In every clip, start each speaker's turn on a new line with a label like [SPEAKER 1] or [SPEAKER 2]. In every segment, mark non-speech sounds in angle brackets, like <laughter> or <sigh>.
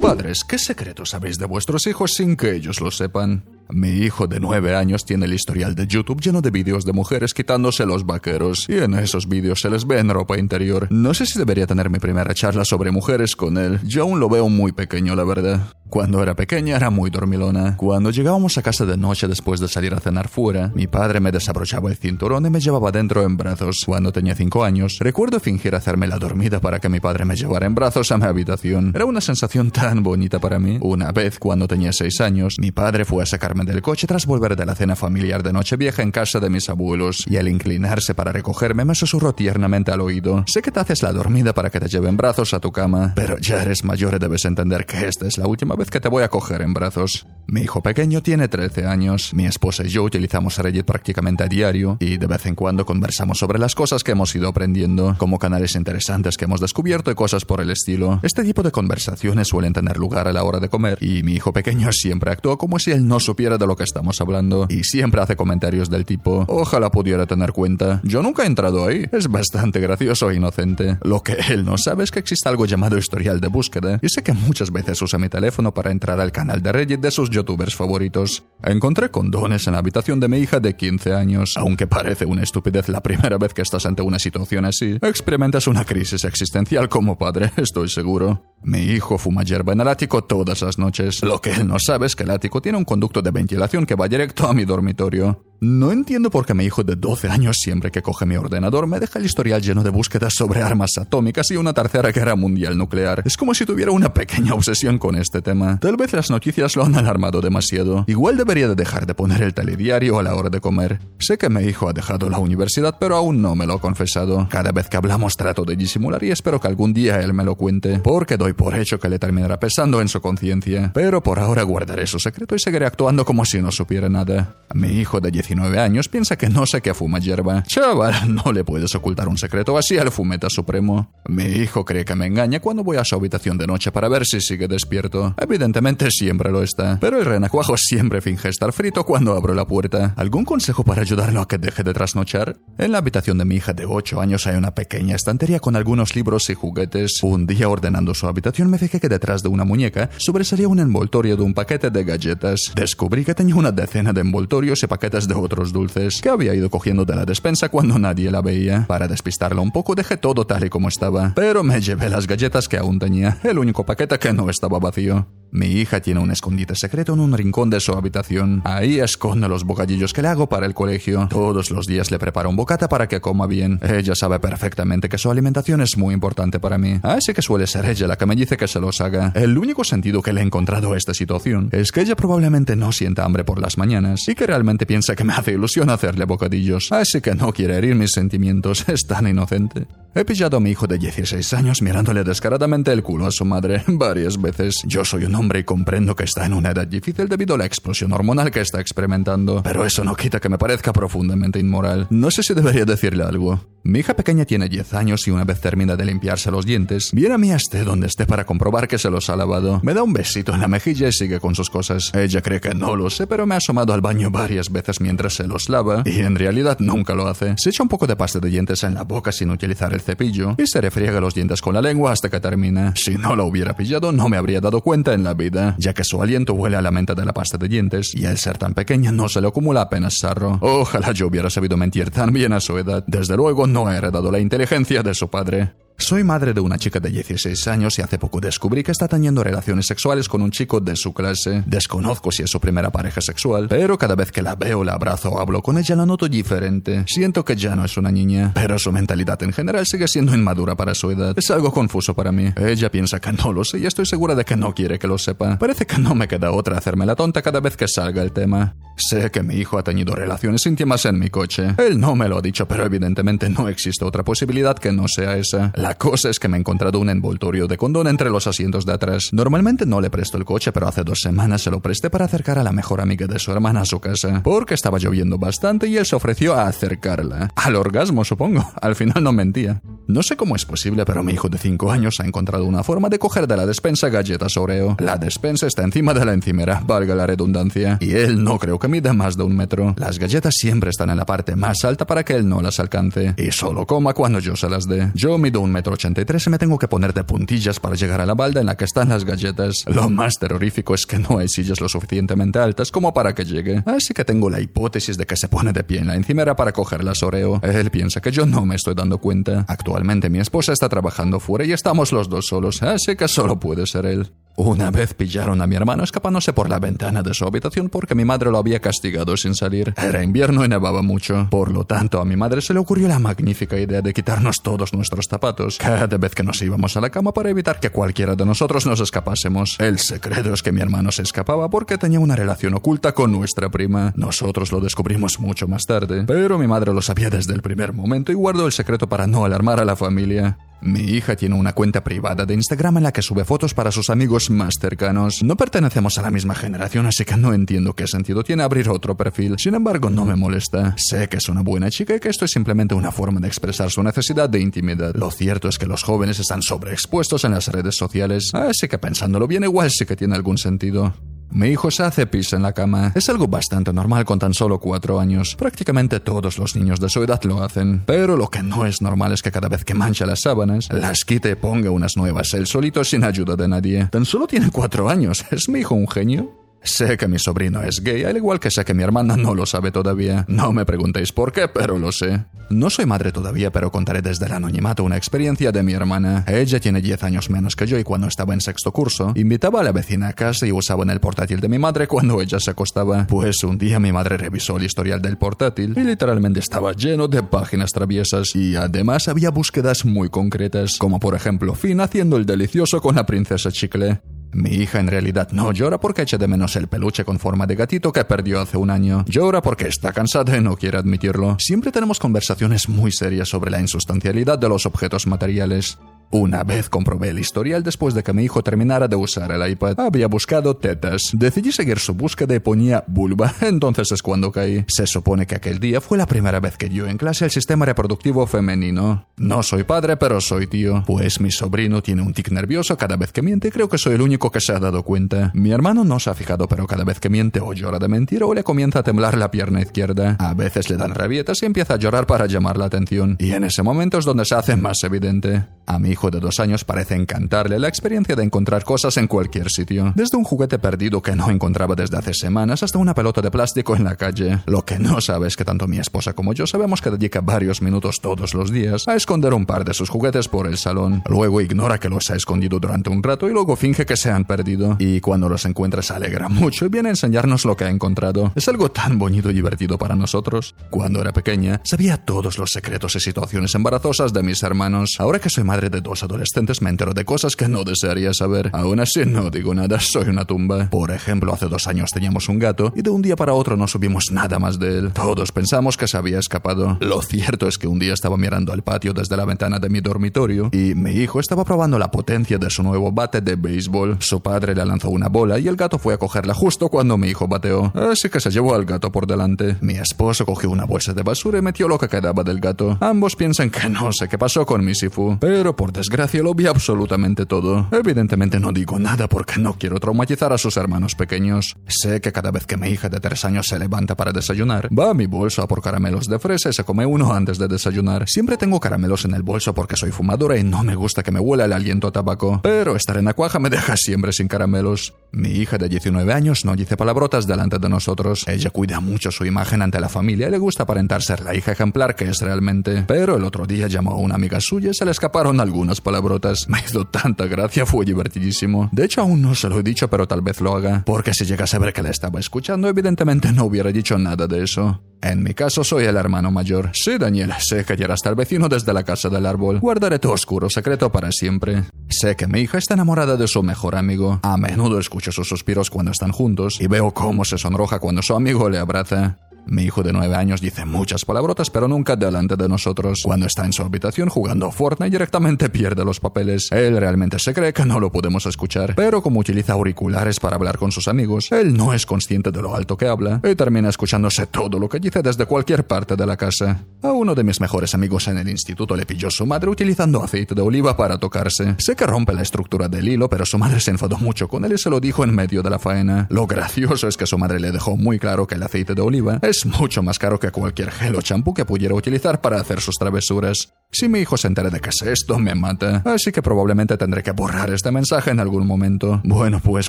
[SPEAKER 1] Padres, ¿qué secretos sabéis de vuestros hijos sin que ellos lo sepan? Mi hijo de 9 años tiene el historial de YouTube lleno de vídeos de mujeres quitándose los vaqueros, y en esos vídeos se les ve en ropa interior. No sé si debería tener mi primera charla sobre mujeres con él, yo aún lo veo muy pequeño, la verdad. Cuando era pequeña era muy dormilona. Cuando llegábamos a casa de noche después de salir a cenar fuera, mi padre me desabrochaba el cinturón y me llevaba dentro en brazos. Cuando tenía 5 años, recuerdo fingir hacerme la dormida para que mi padre me llevara en brazos a mi habitación. Era una sensación tan bonita para mí. Una vez, cuando tenía 6 años, mi padre fue a sacarme del coche tras volver de la cena familiar de Nochevieja en casa de mis abuelos, y al inclinarse para recogerme me susurró tiernamente al oído. Sé que te haces la dormida para que te lleve en brazos a tu cama, pero ya eres mayor y debes entender que esta es la última vez que te voy a coger en brazos. Mi hijo pequeño tiene 13 años, mi esposa y yo utilizamos Reddit prácticamente a diario y de vez en cuando conversamos sobre las cosas que hemos ido aprendiendo, como canales interesantes que hemos descubierto y cosas por el estilo. Este tipo de conversaciones suelen tener lugar a la hora de comer y mi hijo pequeño siempre actúa como si él no supiera de lo que estamos hablando y siempre hace comentarios del tipo, ojalá pudiera tener cuenta, yo nunca he entrado ahí. Es bastante gracioso e inocente. Lo que él no sabe es que existe algo llamado historial de búsqueda y sé que muchas veces usa mi teléfono para entrar al canal de Reddit de sus youtubers favoritos. Encontré condones en la habitación de mi hija de 15 años. Aunque parece una estupidez la primera vez que estás ante una situación así, experimentas una crisis existencial como padre, <laughs> estoy seguro. Mi hijo fuma hierba en el ático todas las noches. Lo que él no sabe es que el ático tiene un conducto de ventilación que va directo a mi dormitorio. No entiendo por qué mi hijo de 12 años siempre que coge mi ordenador me deja el historial lleno de búsquedas sobre armas atómicas y una tercera guerra mundial nuclear. Es como si tuviera una pequeña obsesión con este tema. Tal vez las noticias lo han alarmado demasiado. Igual debería de dejar de poner el telediario a la hora de comer. Sé que mi hijo ha dejado la universidad, pero aún no me lo ha confesado. Cada vez que hablamos trato de disimular y espero que algún día él me lo cuente, porque doy por hecho que le terminará pesando en su conciencia. Pero por ahora guardaré su secreto y seguiré actuando como si no supiera nada. Mi hijo de 19 años piensa que no sé qué fuma hierba. Chaval, no le puedes ocultar un secreto así al fumeta supremo. Mi hijo cree que me engaña cuando voy a su habitación de noche para ver si sigue despierto. Evidentemente siempre lo está, pero el renacuajo siempre finge estar frito cuando abro la puerta. ¿Algún consejo para ayudarlo a que deje de trasnochar? En la habitación de mi hija de 8 años hay una pequeña estantería con algunos libros y juguetes. Un día ordenando su habitación me fijé que detrás de una muñeca sobresalía un envoltorio de un paquete de galletas. Descubrí que tenía una decena de envoltorios y paquetes de otros dulces que había ido cogiendo de la despensa cuando nadie la veía. Para despistarla un poco dejé todo tal y como estaba, pero me llevé las galletas que aún tenía, el único paquete que no estaba vacío. Mi hija tiene un escondite secreto en un rincón de su habitación. Ahí esconde los bocadillos que le hago para el colegio. Todos los días le preparo un bocata para que coma bien. Ella sabe perfectamente que su alimentación es muy importante para mí. Así que suele ser ella la que me dice que se los haga. El único sentido que le he encontrado a esta situación es que ella probablemente no sienta hambre por las mañanas y que realmente piensa que me hace ilusión hacerle bocadillos. Así que no quiere herir mis sentimientos. <laughs> Es tan inocente. He pillado a mi hijo de 16 años mirándole descaradamente el culo a su madre <laughs> varias veces. Yo soy un hombre y comprendo que está en una edad difícil debido a la explosión hormonal que está experimentando, pero eso no quita que me parezca profundamente inmoral. No sé si debería decirle algo. Mi hija pequeña tiene 10 años y una vez termina de limpiarse los dientes, viene a mí esté donde esté para comprobar que se los ha lavado. Me da un besito en la mejilla y sigue con sus cosas. Ella cree que no lo sé, pero me ha asomado al baño varias veces mientras se los lava y en realidad nunca lo hace. Se echa un poco de pasta de dientes en la boca sin utilizar el cepillo y se refriega los dientes con la lengua hasta que termina. Si no lo hubiera pillado, no me habría dado cuenta en la vida, ya que su aliento huele a la menta de la pasta de dientes y al ser tan pequeña no se le acumula apenas sarro. Ojalá yo hubiera sabido mentir tan bien a su edad. Desde luego no ha heredado la inteligencia de su padre. Soy madre de una chica de 16 años y hace poco descubrí que está teniendo relaciones sexuales con un chico de su clase. Desconozco si es su primera pareja sexual, pero cada vez que la veo, la abrazo o hablo con ella la noto diferente. Siento que ya no es una niña, pero su mentalidad en general sigue siendo inmadura para su edad. Es algo confuso para mí. Ella piensa que no lo sé y estoy segura de que no quiere que lo sepa. Parece que no me queda otra hacerme la tonta cada vez que salga el tema. Sé que mi hijo ha tenido relaciones íntimas en mi coche. Él no me lo ha dicho, pero evidentemente no existe otra posibilidad que no sea esa. Cosa es que me he encontrado un envoltorio de condón entre los asientos de atrás. Normalmente no le presto el coche, pero hace dos semanas se lo presté para acercar a la mejor amiga de su hermana a su casa, porque estaba lloviendo bastante y él se ofreció a acercarla. Al orgasmo, supongo. Al final no mentía. No sé cómo es posible, pero mi hijo de 5 años ha encontrado una forma de coger de la despensa galletas Oreo. La despensa está encima de la encimera, valga la redundancia, y él no creo que mida más de un metro. Las galletas siempre están en la parte más alta para que él no las alcance, y solo coma cuando yo se las dé. Yo mido un 1,83m y me tengo que poner de puntillas para llegar a la balda en la que están las galletas. Lo más terrorífico es que no hay sillas lo suficientemente altas como para que llegue. Así que tengo la hipótesis de que se pone de pie en la encimera para coger las Oreo. Él piensa que yo no me estoy dando cuenta. Actualmente mi esposa está trabajando fuera y estamos los dos solos, así que solo puede ser él. Una vez pillaron a mi hermano escapándose por la ventana de su habitación porque mi madre lo había castigado sin salir. Era invierno y nevaba mucho. Por lo tanto, a mi madre se le ocurrió la magnífica idea de quitarnos todos nuestros zapatos cada vez que nos íbamos a la cama para evitar que cualquiera de nosotros nos escapásemos. El secreto es que mi hermano se escapaba porque tenía una relación oculta con nuestra prima. Nosotros lo descubrimos mucho más tarde, pero mi madre lo sabía desde el primer momento y guardó el secreto para no alarmar a la familia. Mi hija tiene una cuenta privada de Instagram en la que sube fotos para sus amigos más cercanos. No pertenecemos a la misma generación, así que no entiendo qué sentido tiene abrir otro perfil. Sin embargo, no me molesta. Sé que es una buena chica y que esto es simplemente una forma de expresar su necesidad de intimidad. Lo cierto es que los jóvenes están sobreexpuestos en las redes sociales, así que pensándolo bien igual sí que tiene algún sentido. Mi hijo se hace pis en la cama. Es algo bastante normal con tan solo cuatro años. Prácticamente todos los niños de su edad lo hacen. Pero lo que no es normal es que cada vez que mancha las sábanas, las quite y ponga unas nuevas él solito sin ayuda de nadie. Tan solo tiene cuatro años. ¿Es mi hijo un genio? Sé que mi sobrino es gay, al igual que sé que mi hermana no lo sabe todavía. No me preguntéis por qué, pero lo sé. No soy madre todavía, pero contaré desde el anonimato una experiencia de mi hermana. Ella tiene 10 años menos que yo y cuando estaba en sexto curso, invitaba a la vecina a casa y usaba en el portátil de mi madre cuando ella se acostaba. Pues un día mi madre revisó el historial del portátil y literalmente estaba lleno de páginas traviesas y además había búsquedas muy concretas, como por ejemplo Finn haciendo el delicioso con la princesa Chicle. Mi hija en realidad no llora porque echa de menos el peluche con forma de gatito que perdió hace un año. Llora porque está cansada y no quiere admitirlo. Siempre tenemos conversaciones muy serias sobre la insustancialidad de los objetos materiales. Una vez comprobé el historial después de que mi hijo terminara de usar el iPad. Había buscado tetas. Decidí seguir su búsqueda y ponía vulva. <laughs> Entonces es cuando caí. Se supone que aquel día fue la primera vez que dio en clase el sistema reproductivo femenino. No soy padre, pero soy tío. Pues mi sobrino tiene un tic nervioso cada vez que miente creo que soy el único que se ha dado cuenta. Mi hermano no se ha fijado, pero cada vez que miente o llora de mentir o le comienza a temblar la pierna izquierda. A veces le dan rabietas y empieza a llorar para llamar la atención. Y en ese momento es donde se hace más evidente. A mi hijo de dos años parece encantarle la experiencia de encontrar cosas en cualquier sitio. Desde un juguete perdido que no encontraba desde hace semanas hasta una pelota de plástico en la calle. Lo que no sabe es que tanto mi esposa como yo sabemos que dedica varios minutos todos los días a esconder un par de sus juguetes por el salón. Luego ignora que los ha escondido durante un rato y luego finge que se han perdido. Y cuando los encuentra se alegra mucho y viene a enseñarnos lo que ha encontrado. Es algo tan bonito y divertido para nosotros. Cuando era pequeña, sabía todos los secretos y situaciones embarazosas de mis hermanos. Ahora que soy madre de dos adolescentes me entero de cosas que no desearía saber. Aún así no digo nada, soy una tumba. Por ejemplo, hace dos años teníamos un gato y de un día para otro no subimos nada más de él. Todos pensamos que se había escapado. Lo cierto es que un día estaba mirando al patio desde la ventana de mi dormitorio y mi hijo estaba probando la potencia de su nuevo bate de béisbol. Su padre le lanzó una bola y el gato fue a cogerla justo cuando mi hijo bateó. Así que se llevó al gato por delante. Mi esposo cogió una bolsa de basura y metió lo que quedaba del gato. Ambos piensan que no sé qué pasó con mi Sifu, pero por desgracia lo vi absolutamente todo. Evidentemente no digo nada porque no quiero traumatizar a sus hermanos pequeños. Sé que cada vez que mi hija de tres años se levanta para desayunar, va a mi bolso a por caramelos de fresa y se come uno antes de desayunar. Siempre tengo caramelos en el bolso porque soy fumadora y no me gusta que me huela el aliento a tabaco. Pero estar en Acuaja me deja siempre sin caramelos. Mi hija de 19 años no dice palabrotas delante de nosotros. Ella cuida mucho su imagen ante la familia y le gusta aparentar ser la hija ejemplar que es realmente. Pero el otro día llamó a una amiga suya y se le escaparon algunas palabrotas. Me hizo tanta gracia, fue divertidísimo. De hecho, aún no se lo he dicho, pero tal vez lo haga. Porque si llega a saber que la estaba escuchando, evidentemente no hubiera dicho nada de eso. En mi caso soy el hermano mayor. Sí, Daniel, sé que ya hasta el vecino desde la casa del árbol. Guardaré tu oscuro secreto para siempre. Sé que mi hija está enamorada de su mejor amigo. A menudo escucho sus suspiros cuando están juntos y veo cómo se sonroja cuando su amigo le abraza. Mi hijo de nueve años dice muchas palabrotas, pero nunca delante de nosotros. Cuando está en su habitación jugando Fortnite, directamente pierde los papeles. Él realmente se cree que no lo podemos escuchar, pero como utiliza auriculares para hablar con sus amigos, él no es consciente de lo alto que habla y termina escuchándose todo lo que dice desde cualquier parte de la casa. A uno de mis mejores amigos en el instituto le pilló su madre utilizando aceite de oliva para tocarse. Sé que rompe la estructura del hilo, pero su madre se enfadó mucho con él y se lo dijo en medio de la faena. Lo gracioso es que su madre le dejó muy claro que el aceite de oliva es es mucho más caro que cualquier gel o champú que pudiera utilizar para hacer sus travesuras. Si mi hijo se entera de que es esto, me mata. Así que probablemente tendré que borrar este mensaje en algún momento. Bueno, pues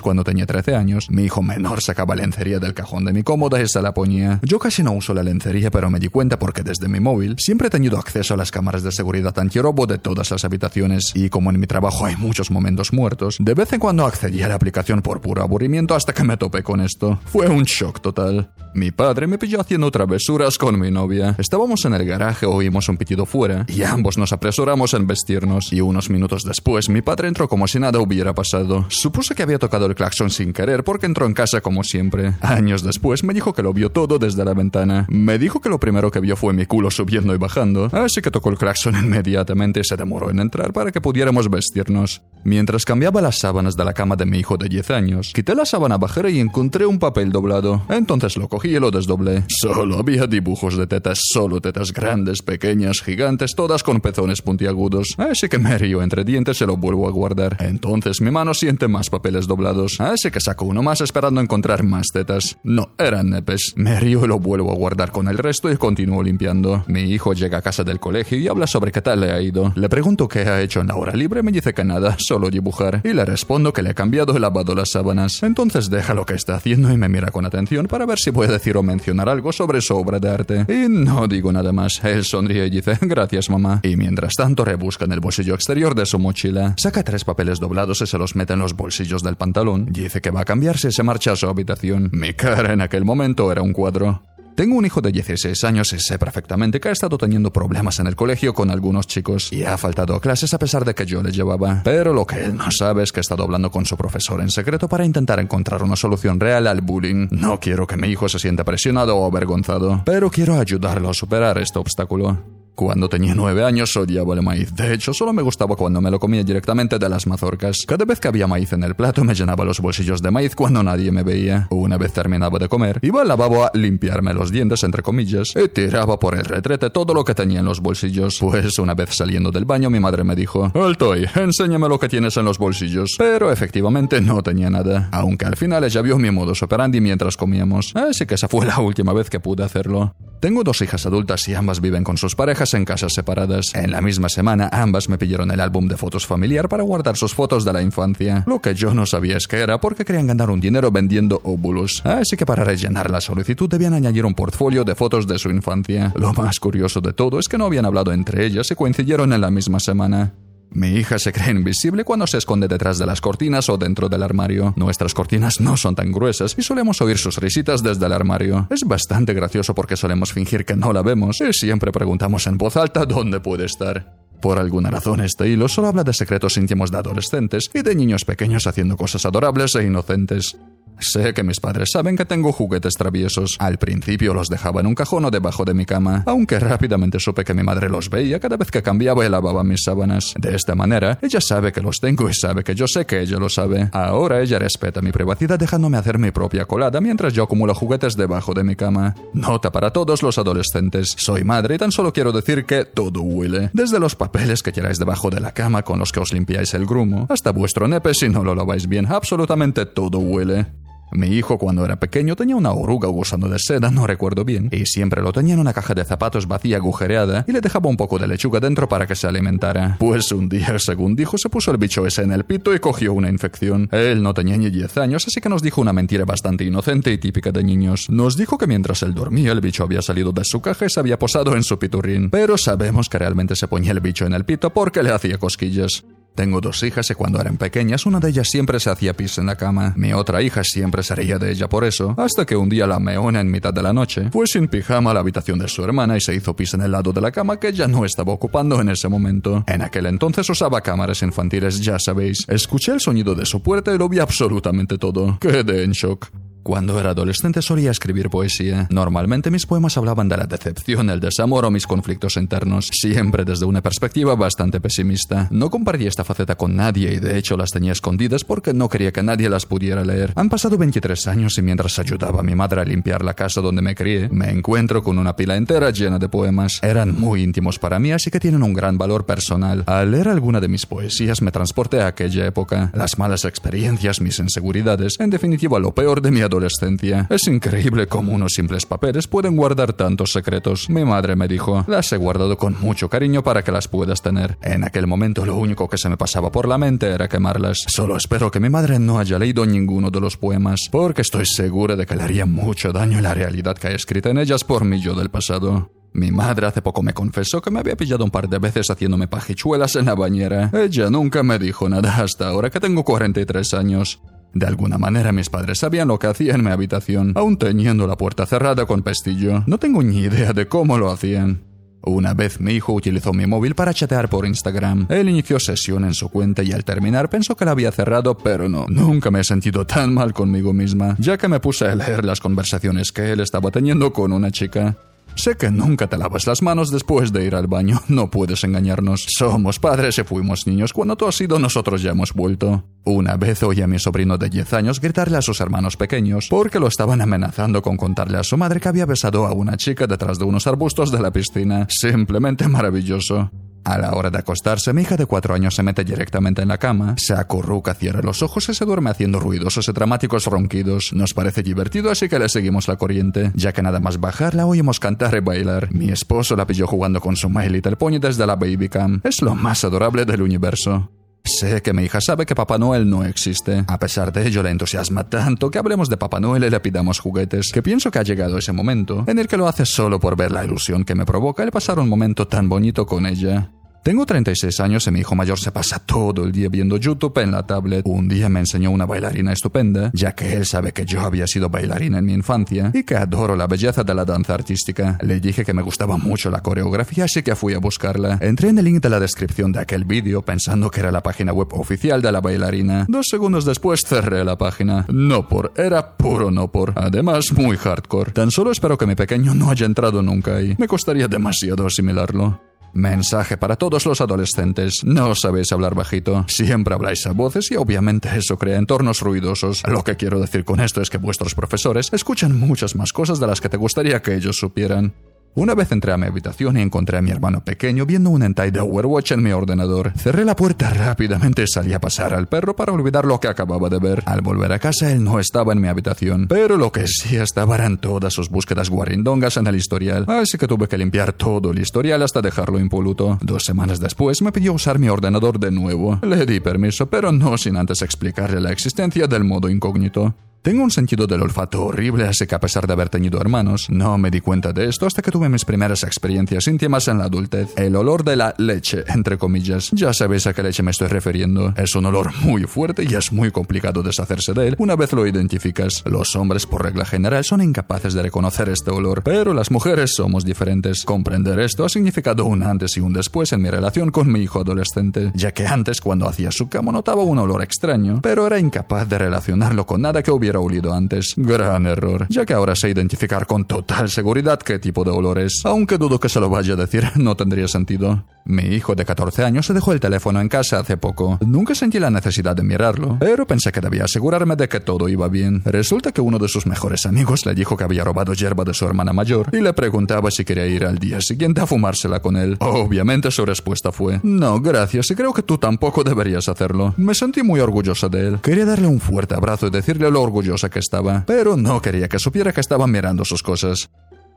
[SPEAKER 1] cuando tenía 13 años, mi hijo menor sacaba lencería del cajón de mi cómoda y se la ponía. Yo casi no uso la lencería, pero me di cuenta porque desde mi móvil siempre he tenido acceso a las cámaras de seguridad antirrobo de todas las habitaciones. Y como en mi trabajo hay muchos momentos muertos, de vez en cuando accedí a la aplicación por puro aburrimiento hasta que me topé con esto. Fue un shock total. Mi padre me pilló haciendo travesuras con mi novia. Estábamos en el garaje, oímos un pitido fuera y ambos nos apresuramos en vestirnos. Y unos minutos después, mi padre entró como si nada hubiera pasado. Supuse que había tocado el claxon sin querer porque entró en casa como siempre. Años después me dijo que lo vio todo desde la ventana. Me dijo que lo primero que vio fue mi culo subiendo y bajando, así que tocó el claxon inmediatamente y se demoró en entrar para que pudiéramos vestirnos. Mientras cambiaba las sábanas de la cama de mi hijo de 10 años, quité la sábana bajera y encontré un papel doblado. Entonces lo cogí y lo desdoblé. Solo había dibujos de tetas, solo tetas grandes, pequeñas, gigantes, todas con pezones puntiagudos. Así que me río entre dientes y lo vuelvo a guardar. Entonces mi mano siente más papeles doblados. Así que saco uno más esperando encontrar más tetas. No, eran nepes. Me río y lo vuelvo a guardar con el resto y continúo limpiando. Mi hijo llega a casa del colegio y habla sobre qué tal le ha ido. Le pregunto qué ha hecho en la hora libre me dice que nada, solo dibujar. Y le respondo que le he cambiado y lavado las sábanas. Entonces deja lo que está haciendo y me mira con atención para ver si puede decir o mencionar algo sobre su obra de arte. Y no digo nada más. Él sonríe y dice, gracias mamá. Y mientras tanto rebusca en el bolsillo exterior de su mochila. Saca tres papeles doblados y se los mete en los bolsillos del pantalón. Dice que va a cambiarse y se marcha a su habitación. Mi cara en aquel momento era un cuadro. Tengo un hijo de 16 años y sé perfectamente que ha estado teniendo problemas en el colegio con algunos chicos y ha faltado a clases a pesar de que yo le llevaba. Pero lo que él no sabe es que ha estado hablando con su profesor en secreto para intentar encontrar una solución real al bullying. No quiero que mi hijo se sienta presionado o avergonzado, pero quiero ayudarlo a superar este obstáculo. Cuando tenía nueve años odiaba el maíz. De hecho, solo me gustaba cuando me lo comía directamente de las mazorcas. Cada vez que había maíz en el plato me llenaba los bolsillos de maíz cuando nadie me veía. Una vez terminaba de comer, iba al lavabo a limpiarme los dientes, entre comillas, y tiraba por el retrete todo lo que tenía en los bolsillos. Pues una vez saliendo del baño mi madre me dijo, Altoy, enséñame lo que tienes en los bolsillos. Pero efectivamente no tenía nada. Aunque al final ella vio mi modus operandi mientras comíamos. Así que esa fue la última vez que pude hacerlo. Tengo dos hijas adultas y ambas viven con sus parejas en casas separadas. En la misma semana, ambas me pidieron el álbum de fotos familiar para guardar sus fotos de la infancia. Lo que yo no sabía es que era porque querían ganar un dinero vendiendo óvulos. Así que para rellenar la solicitud debían añadir un portfolio de fotos de su infancia. Lo más curioso de todo es que no habían hablado entre ellas y coincidieron en la misma semana. Mi hija se cree invisible cuando se esconde detrás de las cortinas o dentro del armario. Nuestras cortinas no son tan gruesas y solemos oír sus risitas desde el armario. Es bastante gracioso porque solemos fingir que no la vemos y siempre preguntamos en voz alta dónde puede estar. Por alguna razón este hilo solo habla de secretos íntimos de adolescentes y de niños pequeños haciendo cosas adorables e inocentes. Sé que mis padres saben que tengo juguetes traviesos. Al principio los dejaba en un cajón o debajo de mi cama, aunque rápidamente supe que mi madre los veía cada vez que cambiaba y lavaba mis sábanas. De esta manera, ella sabe que los tengo y sabe que yo sé que ella lo sabe. Ahora ella respeta mi privacidad dejándome hacer mi propia colada mientras yo acumulo juguetes debajo de mi cama. Nota para todos los adolescentes. Soy madre y tan solo quiero decir que todo huele. Desde los papeles que queráis debajo de la cama con los que os limpiáis el grumo, hasta vuestro nepe si no lo laváis bien, absolutamente todo huele. Mi hijo cuando era pequeño tenía una oruga gusano de seda, no recuerdo bien, y siempre lo tenía en una caja de zapatos vacía agujereada y le dejaba un poco de lechuga dentro para que se alimentara. Pues un día, según dijo, se puso el bicho ese en el pito y cogió una infección. Él no tenía ni 10 años, así que nos dijo una mentira bastante inocente y típica de niños. Nos dijo que mientras él dormía el bicho había salido de su caja y se había posado en su piturrín, pero sabemos que realmente se ponía el bicho en el pito porque le hacía cosquillas. Tengo dos hijas y cuando eran pequeñas una de ellas siempre se hacía pis en la cama. Mi otra hija siempre se reía de ella por eso, hasta que un día la meona en mitad de la noche fue sin pijama a la habitación de su hermana y se hizo pis en el lado de la cama que ella no estaba ocupando en ese momento. En aquel entonces usaba cámaras infantiles, ya sabéis. Escuché el sonido de su puerta y lo vi absolutamente todo. Quedé en shock. Cuando era adolescente solía escribir poesía. Normalmente mis poemas hablaban de la decepción, el desamor o mis conflictos internos, siempre desde una perspectiva bastante pesimista. No compartía esta faceta con nadie y de hecho las tenía escondidas porque no quería que nadie las pudiera leer. Han pasado 23 años y mientras ayudaba a mi madre a limpiar la casa donde me crié, me encuentro con una pila entera llena de poemas. Eran muy íntimos para mí, así que tienen un gran valor personal. Al leer alguna de mis poesías me transporté a aquella época, las malas experiencias, mis inseguridades, en definitiva lo peor de mi adolescencia. Es increíble cómo unos simples papeles pueden guardar tantos secretos. Mi madre me dijo, las he guardado con mucho cariño para que las puedas tener. En aquel momento lo único que se me pasaba por la mente era quemarlas. Solo espero que mi madre no haya leído ninguno de los poemas, porque estoy segura de que le haría mucho daño la realidad que hay escrita en ellas por mi yo del pasado. Mi madre hace poco me confesó que me había pillado un par de veces haciéndome pajichuelas en la bañera. Ella nunca me dijo nada hasta ahora que tengo 43 años. De alguna manera mis padres sabían lo que hacía en mi habitación, aún teniendo la puerta cerrada con pestillo. No tengo ni idea de cómo lo hacían. Una vez mi hijo utilizó mi móvil para chatear por Instagram. Él inició sesión en su cuenta y al terminar pensó que la había cerrado, pero no. Nunca me he sentido tan mal conmigo misma, ya que me puse a leer las conversaciones que él estaba teniendo con una chica. Sé que nunca te lavas las manos después de ir al baño, <laughs> no puedes engañarnos. Somos padres y fuimos niños, cuando tú has ido nosotros ya hemos vuelto. Una vez oí a mi sobrino de 10 años gritarle a sus hermanos pequeños porque lo estaban amenazando con contarle a su madre que había besado a una chica detrás de unos arbustos de la piscina. Simplemente maravilloso. A la hora de acostarse, mi hija de cuatro años se mete directamente en la cama, se acurruca, cierra los ojos y se duerme haciendo ruidosos y dramáticos ronquidos. Nos parece divertido, así que le seguimos la corriente. Ya que nada más bajar, la oímos cantar y bailar. Mi esposo la pilló jugando con su My Little Pony desde la Baby Cam. Es lo más adorable del universo. Sé que mi hija sabe que Papá Noel no existe. A pesar de ello, le entusiasma tanto que hablemos de Papá Noel y le pidamos juguetes, que pienso que ha llegado ese momento en el que lo hace solo por ver la ilusión que me provoca el pasar un momento tan bonito con ella. Tengo 36 años y mi hijo mayor se pasa todo el día viendo YouTube en la tablet. Un día me enseñó una bailarina estupenda, ya que él sabe que yo había sido bailarina en mi infancia y que adoro la belleza de la danza artística. Le dije que me gustaba mucho la coreografía, así que fui a buscarla. Entré en el link de la descripción de aquel vídeo pensando que era la página web oficial de la bailarina. Dos segundos después cerré la página. No por, era puro no por. Además, muy hardcore. Tan solo espero que mi pequeño no haya entrado nunca ahí. Me costaría demasiado asimilarlo. Mensaje para todos los adolescentes. No sabéis hablar bajito. Siempre habláis a voces y obviamente eso crea entornos ruidosos. Lo que quiero decir con esto es que vuestros profesores escuchan muchas más cosas de las que te gustaría que ellos supieran. Una vez entré a mi habitación y encontré a mi hermano pequeño viendo un hentai de Overwatch en mi ordenador. Cerré la puerta rápidamente y salí a pasar al perro para olvidar lo que acababa de ver. Al volver a casa él no estaba en mi habitación, pero lo que sí estaba eran todas sus búsquedas guarindongas en el historial, así que tuve que limpiar todo el historial hasta dejarlo impoluto. Dos semanas después me pidió usar mi ordenador de nuevo. Le di permiso, pero no sin antes explicarle la existencia del modo incógnito. Tengo un sentido del olfato horrible, así que a pesar de haber tenido hermanos, no me di cuenta de esto hasta que tuve mis primeras experiencias íntimas en la adultez. El olor de la leche, entre comillas. Ya sabéis a qué leche me estoy refiriendo. Es un olor muy fuerte y es muy complicado deshacerse de él una vez lo identificas. Los hombres, por regla general, son incapaces de reconocer este olor, pero las mujeres somos diferentes. Comprender esto ha significado un antes y un después en mi relación con mi hijo adolescente, ya que antes, cuando hacía su cama, notaba un olor extraño, pero era incapaz de relacionarlo con nada que hubiera hubiera olido antes. Gran error, ya que ahora sé identificar con total seguridad qué tipo de olor es, aunque dudo que se lo vaya a decir, <laughs> no tendría sentido. Mi hijo de 14 años se dejó el teléfono en casa hace poco. Nunca sentí la necesidad de mirarlo, pero pensé que debía asegurarme de que todo iba bien. Resulta que uno de sus mejores amigos le dijo que había robado hierba de su hermana mayor y le preguntaba si quería ir al día siguiente a fumársela con él. Obviamente su respuesta fue, no, gracias, y creo que tú tampoco deberías hacerlo. Me sentí muy orgullosa de él. Quería darle un fuerte abrazo y decirle lo orgullosa que estaba, pero no quería que supiera que estaba mirando sus cosas.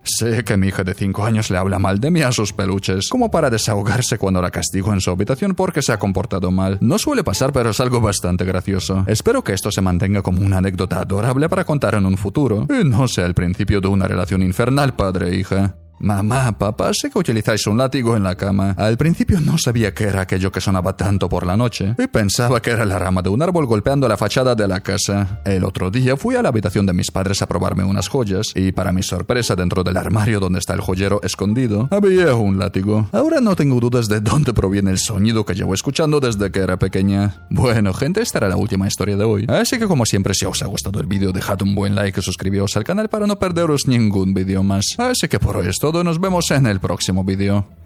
[SPEAKER 1] Sé que mi hija de 5 años le habla mal de mí a sus peluches, como para desahogarse cuando la castigo en su habitación porque se ha comportado mal. No suele pasar, pero es algo bastante gracioso. Espero que esto se mantenga como una anécdota adorable para contar en un futuro, y no sea el principio de una relación infernal padre-hija. Mamá, papá, sé que utilizáis un látigo en la cama. Al principio no sabía qué era aquello que sonaba tanto por la noche y pensaba que era la rama de un árbol golpeando la fachada de la casa. El otro día fui a la habitación de mis padres a probarme unas joyas y para mi sorpresa dentro del armario donde está el joyero escondido había un látigo. Ahora no tengo dudas de dónde proviene el sonido que llevo escuchando desde que era pequeña. Bueno, gente, esta era la última historia de hoy. Así que como siempre, si os ha gustado el vídeo, dejad un buen like y suscribíos al canal para no perderos ningún vídeo más. Así que por hoy nos vemos en el próximo vídeo.